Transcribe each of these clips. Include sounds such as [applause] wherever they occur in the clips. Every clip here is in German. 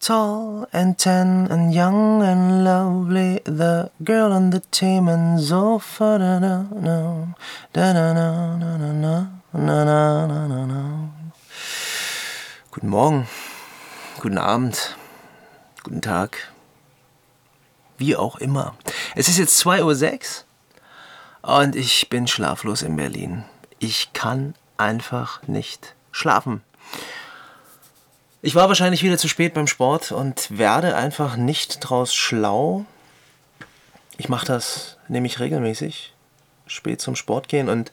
Tall and tan and young and lovely, the girl on the team and so far da da na na na na na na na na na. Guten Morgen, guten Abend, guten Tag, wie auch immer. Es ist jetzt 2.06 Uhr und ich bin schlaflos in Berlin. Ich kann einfach nicht schlafen. Ich war wahrscheinlich wieder zu spät beim Sport und werde einfach nicht draus schlau. Ich mache das nämlich regelmäßig, spät zum Sport gehen und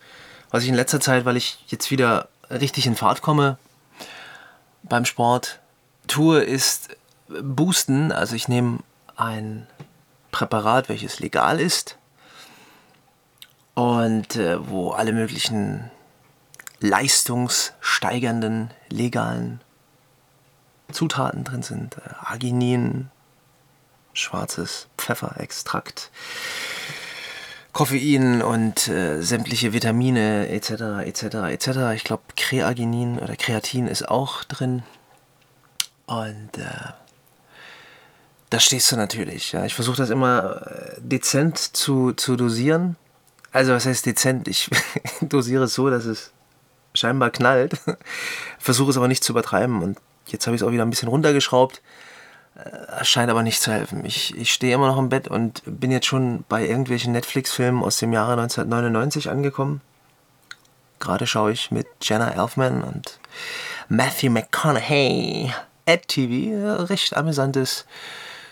was ich in letzter Zeit, weil ich jetzt wieder richtig in Fahrt komme beim Sport tue, ist boosten. Also ich nehme ein Präparat, welches legal ist und äh, wo alle möglichen leistungssteigernden legalen Zutaten drin sind. Äh, Arginin, schwarzes Pfefferextrakt, Koffein und äh, sämtliche Vitamine etc. etc. etc. Ich glaube Kreaginin oder Kreatin ist auch drin. Und äh, da stehst du natürlich. Ja. Ich versuche das immer äh, dezent zu, zu dosieren. Also was heißt dezent? Ich [laughs] dosiere es so, dass es scheinbar knallt. [laughs] versuche es aber nicht zu übertreiben und Jetzt habe ich es auch wieder ein bisschen runtergeschraubt. Äh, scheint aber nicht zu helfen. Ich, ich stehe immer noch im Bett und bin jetzt schon bei irgendwelchen Netflix-Filmen aus dem Jahre 1999 angekommen. Gerade schaue ich mit Jenna Elfman und Matthew McConaughey at TV. Recht amüsantes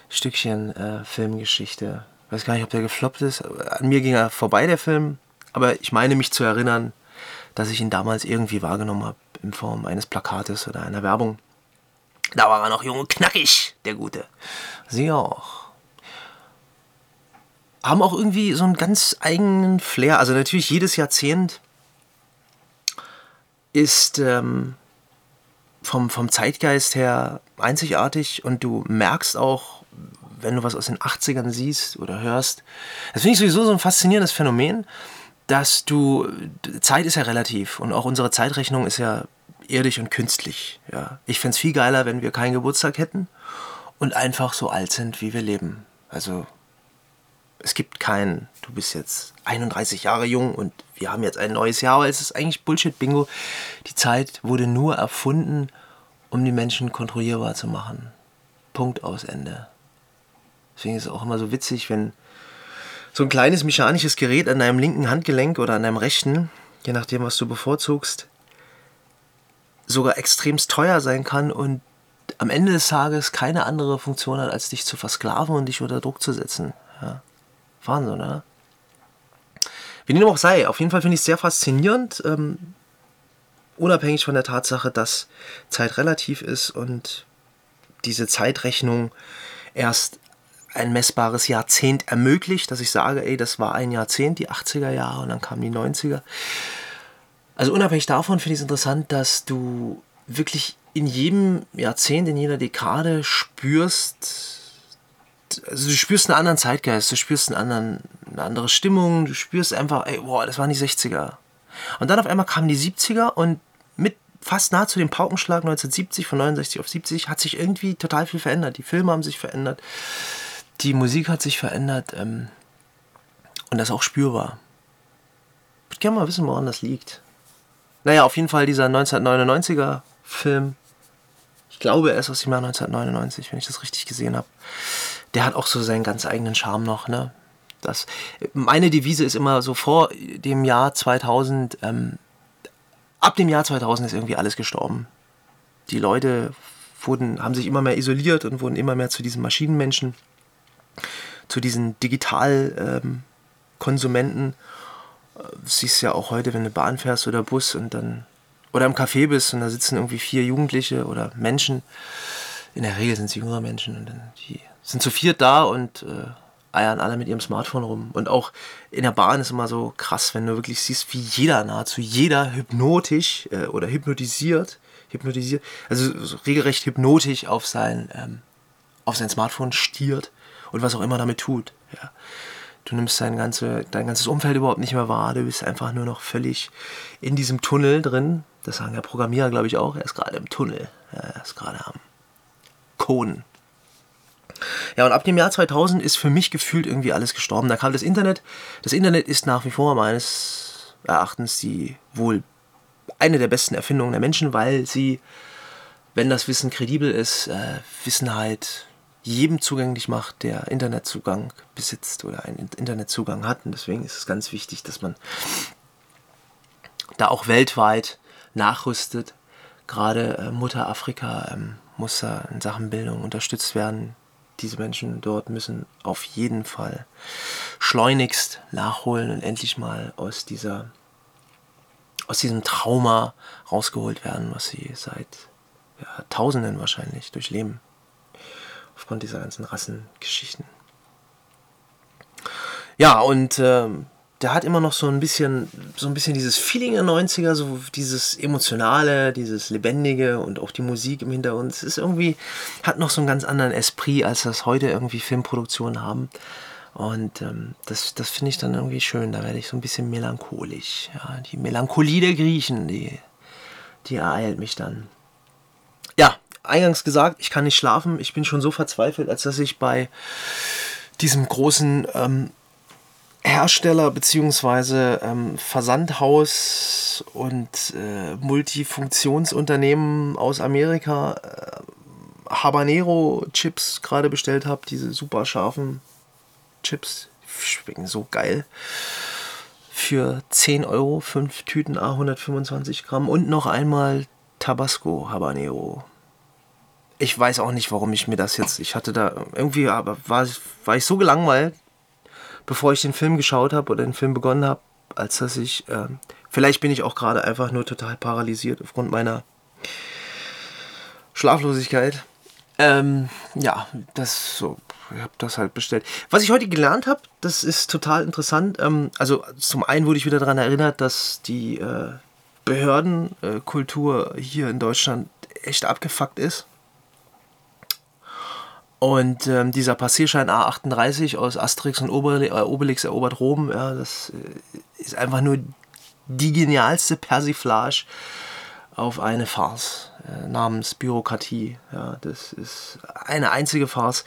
Stückchen äh, Filmgeschichte. Weiß gar nicht, ob der gefloppt ist. An mir ging er vorbei, der Film. Aber ich meine mich zu erinnern, dass ich ihn damals irgendwie wahrgenommen habe in Form eines Plakates oder einer Werbung. Da war er noch jung und knackig, der Gute. Sie auch. Haben auch irgendwie so einen ganz eigenen Flair. Also natürlich jedes Jahrzehnt ist ähm, vom, vom Zeitgeist her einzigartig und du merkst auch, wenn du was aus den 80ern siehst oder hörst, das finde ich sowieso so ein faszinierendes Phänomen, dass du, Zeit ist ja relativ und auch unsere Zeitrechnung ist ja irdisch und künstlich. Ja. Ich fände es viel geiler, wenn wir keinen Geburtstag hätten und einfach so alt sind, wie wir leben. Also es gibt kein, du bist jetzt 31 Jahre jung und wir haben jetzt ein neues Jahr, weil es ist eigentlich Bullshit-Bingo. Die Zeit wurde nur erfunden, um die Menschen kontrollierbar zu machen. Punkt aus Ende. Deswegen ist es auch immer so witzig, wenn so ein kleines mechanisches Gerät an deinem linken Handgelenk oder an deinem rechten, je nachdem, was du bevorzugst, sogar extremst teuer sein kann und am Ende des Tages keine andere Funktion hat, als dich zu versklaven und dich unter Druck zu setzen. Ja. Wahnsinn, oder? Wie dem auch sei, auf jeden Fall finde ich es sehr faszinierend, ähm, unabhängig von der Tatsache, dass Zeit relativ ist und diese Zeitrechnung erst ein messbares Jahrzehnt ermöglicht, dass ich sage, ey, das war ein Jahrzehnt, die 80er Jahre und dann kamen die 90er. Also unabhängig davon finde ich es interessant, dass du wirklich in jedem Jahrzehnt, in jeder Dekade spürst, also du spürst einen anderen Zeitgeist, du spürst einen anderen, eine andere Stimmung, du spürst einfach, ey, boah, das waren die 60er. Und dann auf einmal kamen die 70er und mit fast nahezu dem Paukenschlag 1970 von 69 auf 70 hat sich irgendwie total viel verändert. Die Filme haben sich verändert, die Musik hat sich verändert ähm, und das auch spürbar. Ich würde gerne mal wissen, woran das liegt. Naja, auf jeden Fall dieser 1999er Film. Ich glaube, er ist aus dem Jahr 1999, wenn ich das richtig gesehen habe. Der hat auch so seinen ganz eigenen Charme noch, ne? Das, meine Devise ist immer so vor dem Jahr 2000, ähm, ab dem Jahr 2000 ist irgendwie alles gestorben. Die Leute wurden, haben sich immer mehr isoliert und wurden immer mehr zu diesen Maschinenmenschen, zu diesen Digitalkonsumenten. Ähm, siehst ja auch heute, wenn du Bahn fährst oder Bus und dann oder im Café bist und da sitzen irgendwie vier Jugendliche oder Menschen. In der Regel sind es jüngere Menschen und dann die sind zu viert da und äh, eiern alle mit ihrem Smartphone rum. Und auch in der Bahn ist immer so krass, wenn du wirklich siehst, wie jeder, nahezu jeder hypnotisch äh, oder hypnotisiert, hypnotisiert, also so regelrecht hypnotisch auf sein, ähm, auf sein Smartphone stiert und was auch immer damit tut. Ja. Du nimmst dein, ganze, dein ganzes Umfeld überhaupt nicht mehr wahr. Du bist einfach nur noch völlig in diesem Tunnel drin. Das sagen ja Programmierer, glaube ich, auch. Er ist gerade im Tunnel. Er ist gerade am Ikonen. Ja, und ab dem Jahr 2000 ist für mich gefühlt irgendwie alles gestorben. Da kam das Internet. Das Internet ist nach wie vor meines Erachtens die wohl eine der besten Erfindungen der Menschen, weil sie, wenn das Wissen kredibel ist, äh, Wissen halt jedem zugänglich macht, der Internetzugang besitzt oder einen Internetzugang hat. Und deswegen ist es ganz wichtig, dass man da auch weltweit nachrüstet. Gerade äh, Mutter Afrika ähm, muss da in Sachen Bildung unterstützt werden. Diese Menschen dort müssen auf jeden Fall schleunigst nachholen und endlich mal aus dieser aus diesem Trauma rausgeholt werden, was sie seit ja, Tausenden wahrscheinlich durchleben aufgrund dieser ganzen Rassengeschichten. Ja, und ähm, der hat immer noch so ein bisschen, so ein bisschen dieses Feeling der 90er, so dieses Emotionale, dieses Lebendige und auch die Musik im Hintergrund. Es ist irgendwie, hat noch so einen ganz anderen Esprit, als das heute irgendwie Filmproduktionen haben. Und ähm, das, das finde ich dann irgendwie schön. Da werde ich so ein bisschen melancholisch. Ja, die Melancholie der Griechen, die, die ereilt mich dann. Eingangs gesagt, ich kann nicht schlafen. Ich bin schon so verzweifelt, als dass ich bei diesem großen ähm, Hersteller bzw. Ähm, Versandhaus und äh, Multifunktionsunternehmen aus Amerika äh, Habanero-Chips gerade bestellt habe. Diese super scharfen Chips. Schmecken so geil. Für 10 Euro, 5 Tüten A 125 Gramm und noch einmal Tabasco Habanero ich weiß auch nicht, warum ich mir das jetzt. Ich hatte da irgendwie, aber war, war ich so gelangweilt, bevor ich den Film geschaut habe oder den Film begonnen habe, als dass ich. Äh, vielleicht bin ich auch gerade einfach nur total paralysiert aufgrund meiner Schlaflosigkeit. Ähm, ja, das so. Ich habe das halt bestellt. Was ich heute gelernt habe, das ist total interessant. Ähm, also zum einen wurde ich wieder daran erinnert, dass die äh, Behördenkultur äh, hier in Deutschland echt abgefuckt ist. Und ähm, dieser Passierschein A38 aus Asterix und äh, Obelix erobert Rom, ja, das äh, ist einfach nur die genialste Persiflage auf eine Farce äh, namens Bürokratie. Ja, das ist eine einzige Farce.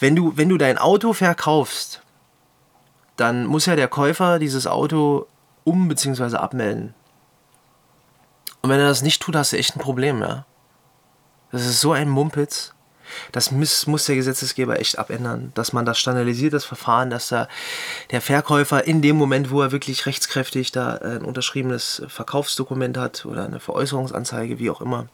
Wenn du, wenn du dein Auto verkaufst, dann muss ja der Käufer dieses Auto um- bzw. abmelden. Und wenn er das nicht tut, hast du echt ein Problem, ja. Das ist so ein Mumpitz. Das muss, der Gesetzesgeber echt abändern, dass man das standardisiert, das Verfahren, dass da der Verkäufer in dem Moment, wo er wirklich rechtskräftig da ein unterschriebenes Verkaufsdokument hat oder eine Veräußerungsanzeige, wie auch immer,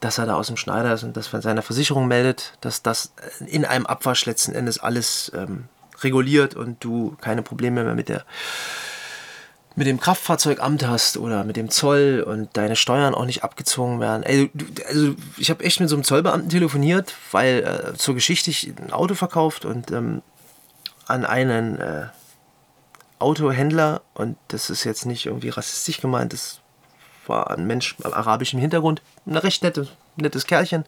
dass er da aus dem Schneider ist und das von seiner Versicherung meldet, dass das in einem Abwasch letzten Endes alles ähm, reguliert und du keine Probleme mehr mit der mit dem Kraftfahrzeugamt hast oder mit dem Zoll und deine Steuern auch nicht abgezogen werden. Ey, also ich habe echt mit so einem Zollbeamten telefoniert, weil äh, zur Geschichte ich ein Auto verkauft und ähm, an einen äh, Autohändler und das ist jetzt nicht irgendwie rassistisch gemeint, das war ein Mensch mit arabischem Hintergrund, ein recht nettes, nettes Kerlchen.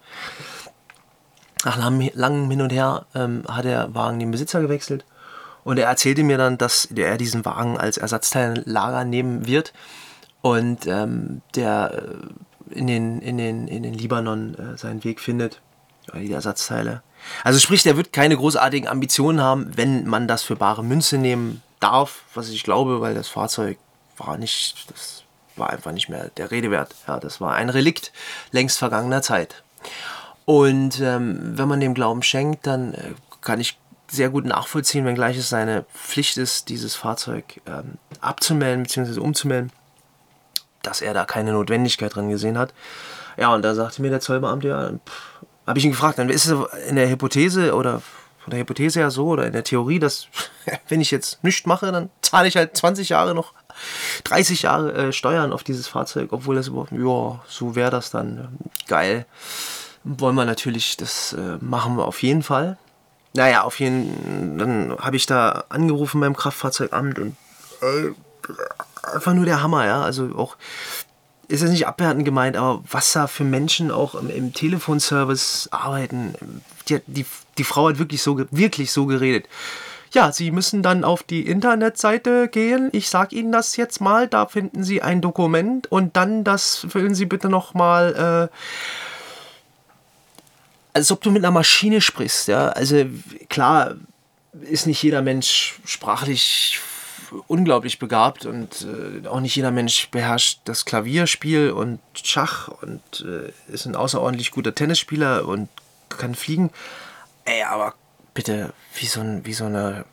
Nach langem Hin und Her ähm, hat der Wagen den Besitzer gewechselt und er erzählte mir dann, dass er diesen Wagen als Ersatzteillager nehmen wird und ähm, der äh, in den, in den, in den Libanon äh, seinen Weg findet. Die Ersatzteile. Also sprich, der wird keine großartigen Ambitionen haben, wenn man das für bare Münze nehmen darf, was ich glaube, weil das Fahrzeug war nicht, das war einfach nicht mehr der Rede wert. Ja, das war ein Relikt längst vergangener Zeit. Und ähm, wenn man dem Glauben schenkt, dann äh, kann ich sehr gut nachvollziehen, wenngleich es seine Pflicht ist, dieses Fahrzeug ähm, abzumelden bzw. umzumelden, dass er da keine Notwendigkeit drin gesehen hat. Ja, und da sagte mir der Zollbeamte, ja, habe ich ihn gefragt, dann ist es in der Hypothese oder von der Hypothese ja so oder in der Theorie, dass [laughs] wenn ich jetzt nichts mache, dann zahle ich halt 20 Jahre noch 30 Jahre äh, Steuern auf dieses Fahrzeug, obwohl das überhaupt, ja, so wäre das dann geil. Wollen wir natürlich, das äh, machen wir auf jeden Fall. Naja, auf jeden Fall, dann habe ich da angerufen beim Kraftfahrzeugamt und äh, einfach nur der Hammer, ja. Also auch, ist jetzt nicht abwertend gemeint, aber was da für Menschen auch im, im Telefonservice arbeiten, die, die, die Frau hat wirklich so, wirklich so geredet. Ja, Sie müssen dann auf die Internetseite gehen. Ich sage Ihnen das jetzt mal. Da finden Sie ein Dokument und dann das füllen Sie bitte noch mal. Äh, als ob du mit einer Maschine sprichst. Ja? Also klar ist nicht jeder Mensch sprachlich unglaublich begabt und äh, auch nicht jeder Mensch beherrscht das Klavierspiel und Schach und äh, ist ein außerordentlich guter Tennisspieler und kann fliegen. Ey, aber bitte, wie so, ein, wie so eine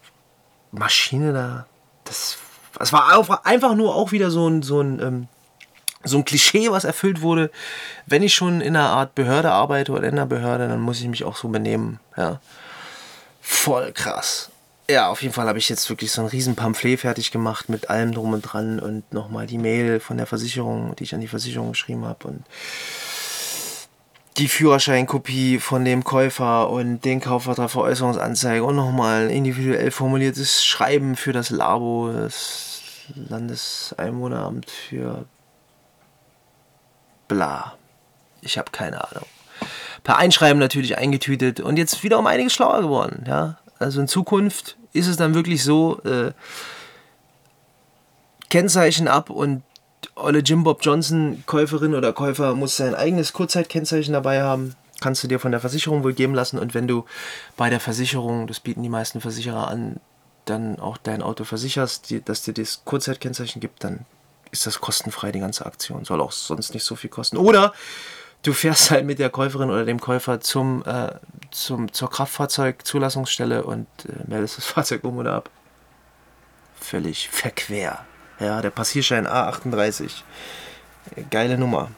Maschine da, das, das war einfach nur auch wieder so ein, so ein ähm, so ein Klischee, was erfüllt wurde. Wenn ich schon in einer Art Behörde arbeite oder in einer Behörde, dann muss ich mich auch so benehmen. Ja. Voll krass. Ja, auf jeden Fall habe ich jetzt wirklich so ein riesen Pamphlet fertig gemacht mit allem drum und dran und nochmal die Mail von der Versicherung, die ich an die Versicherung geschrieben habe und die Führerscheinkopie von dem Käufer und den Kaufvertrag Veräußerungsanzeige und nochmal ein individuell formuliertes Schreiben für das Labo, das Landeseinwohneramt für bla. Ich habe keine Ahnung. Per Einschreiben natürlich eingetütet und jetzt wieder um einiges schlauer geworden. Ja? Also in Zukunft ist es dann wirklich so, äh, Kennzeichen ab und Olle Jim Bob Johnson, Käuferin oder Käufer, muss sein eigenes Kurzzeitkennzeichen dabei haben. Kannst du dir von der Versicherung wohl geben lassen. Und wenn du bei der Versicherung, das bieten die meisten Versicherer an, dann auch dein Auto versicherst, die, dass dir das Kurzzeitkennzeichen gibt, dann ist das kostenfrei, die ganze Aktion. Soll auch sonst nicht so viel kosten. Oder du fährst halt mit der Käuferin oder dem Käufer zum, äh, zum, zur Kraftfahrzeugzulassungsstelle und äh, meldest das [laughs] Fahrzeug um oder ab. Völlig verquer. Ja, der Passierschein A38. Geile Nummer.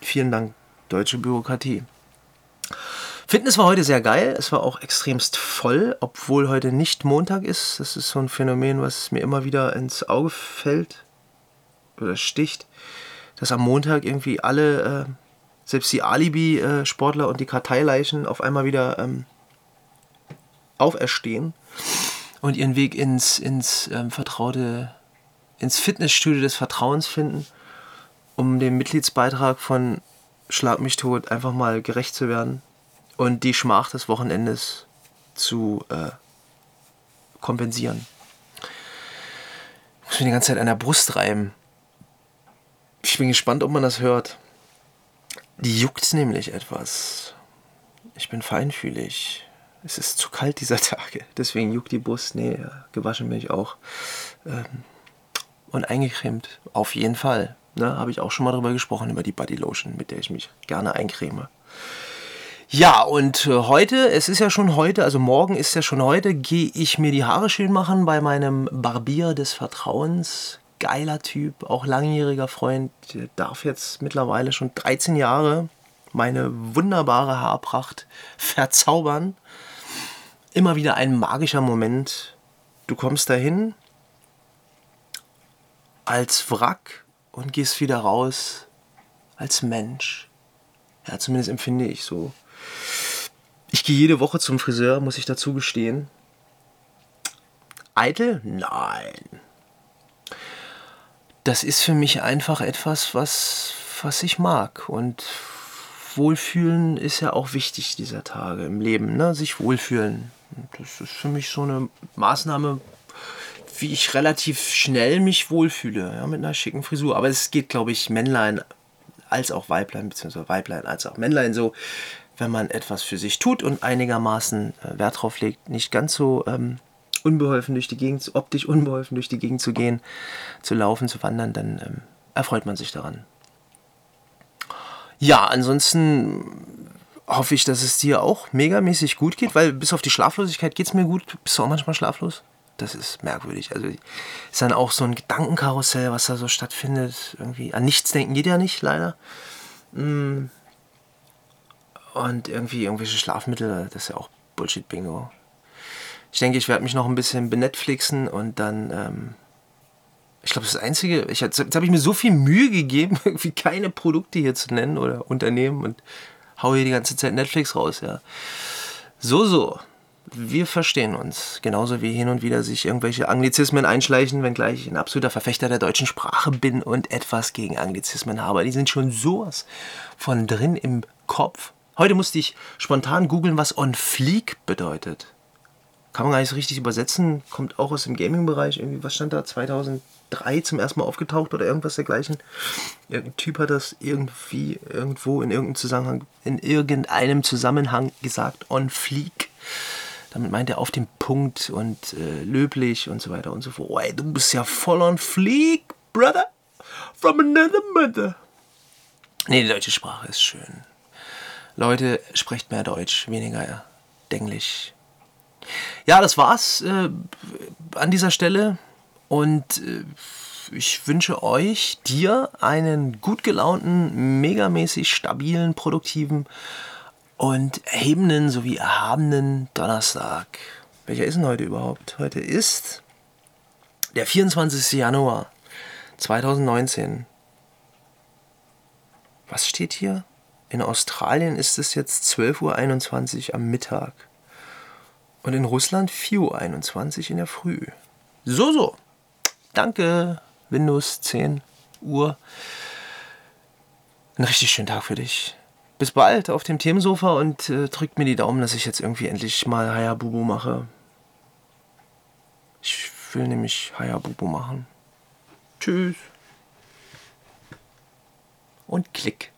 Vielen Dank, deutsche Bürokratie. Fitness war heute sehr geil. Es war auch extremst voll, obwohl heute nicht Montag ist. Das ist so ein Phänomen, was mir immer wieder ins Auge fällt oder sticht, dass am Montag irgendwie alle, äh, selbst die Alibi-Sportler und die Karteileichen auf einmal wieder ähm, auferstehen und ihren Weg ins, ins ähm, vertraute, ins Fitnessstudio des Vertrauens finden, um dem Mitgliedsbeitrag von Schlag mich tot einfach mal gerecht zu werden und die Schmach des Wochenendes zu äh, kompensieren. Ich muss mir die ganze Zeit an der Brust reiben. Ich bin gespannt, ob man das hört. Die juckt nämlich etwas. Ich bin feinfühlig. Es ist zu kalt dieser [laughs] Tage. Deswegen juckt die Brust. Nee, gewaschen bin ich auch. Ähm, und eingecremt. Auf jeden Fall. Ne, Habe ich auch schon mal drüber gesprochen, über die Body Lotion, mit der ich mich gerne eincreme. Ja, und äh, heute, es ist ja schon heute, also morgen ist ja schon heute, gehe ich mir die Haare schön machen bei meinem Barbier des Vertrauens, geiler Typ, auch langjähriger Freund, der darf jetzt mittlerweile schon 13 Jahre meine wunderbare Haarpracht verzaubern. Immer wieder ein magischer Moment. Du kommst dahin als Wrack und gehst wieder raus als Mensch. Ja, zumindest empfinde ich so. Ich gehe jede Woche zum Friseur, muss ich dazu gestehen. Eitel? Nein das ist für mich einfach etwas, was, was ich mag. Und Wohlfühlen ist ja auch wichtig dieser Tage im Leben, ne? sich wohlfühlen. Das ist für mich so eine Maßnahme, wie ich relativ schnell mich wohlfühle, ja, mit einer schicken Frisur. Aber es geht, glaube ich, Männlein als auch Weiblein, beziehungsweise Weiblein als auch Männlein so, wenn man etwas für sich tut und einigermaßen äh, Wert drauf legt, nicht ganz so ähm, unbeholfen durch die Gegend, optisch unbeholfen durch die Gegend zu gehen, zu laufen, zu wandern, dann ähm, erfreut man sich daran. Ja, ansonsten hoffe ich, dass es dir auch megamäßig gut geht, weil bis auf die Schlaflosigkeit geht es mir gut. Bist du auch manchmal schlaflos? Das ist merkwürdig. Also ist dann auch so ein Gedankenkarussell, was da so stattfindet. Irgendwie an nichts denken geht ja nicht, leider. Mm. Und irgendwie irgendwelche Schlafmittel, das ist ja auch Bullshit-Bingo. Ich denke, ich werde mich noch ein bisschen benetflixen und dann. Ähm, ich glaube, das Einzige, ich, jetzt, jetzt habe ich mir so viel Mühe gegeben, [laughs] irgendwie keine Produkte hier zu nennen oder Unternehmen und hau hier die ganze Zeit Netflix raus, ja. So, so. Wir verstehen uns. Genauso wie hin und wieder sich irgendwelche Anglizismen einschleichen, wenngleich ich ein absoluter Verfechter der deutschen Sprache bin und etwas gegen Anglizismen habe. Die sind schon sowas von drin im Kopf. Heute musste ich spontan googeln, was on fleek bedeutet. Kann man gar nicht so richtig übersetzen. Kommt auch aus dem Gaming-Bereich. Irgendwie, was stand da? 2003 zum ersten Mal aufgetaucht oder irgendwas dergleichen. Irgendein Typ hat das irgendwie irgendwo in irgendeinem Zusammenhang, in irgendeinem Zusammenhang gesagt. On fleek. Damit meint er auf dem Punkt und äh, löblich und so weiter und so fort. Oh, du bist ja voll on fleek, brother. From another mother. Nee, die deutsche Sprache ist schön. Leute, sprecht mehr Deutsch, weniger Englisch. Ja, das war's äh, an dieser Stelle. Und äh, ich wünsche euch, dir, einen gut gelaunten, megamäßig stabilen, produktiven und erhebenden sowie erhabenen Donnerstag. Welcher ist denn heute überhaupt? Heute ist der 24. Januar 2019. Was steht hier? In Australien ist es jetzt 12.21 Uhr am Mittag. Und in Russland 4.21 Uhr in der Früh. So, so. Danke, Windows 10 Uhr. Ein richtig schönen Tag für dich bis bald auf dem Themensofa und äh, drückt mir die Daumen, dass ich jetzt irgendwie endlich mal Hayabubu mache. Ich will nämlich Hayabubu machen. Tschüss. Und klick.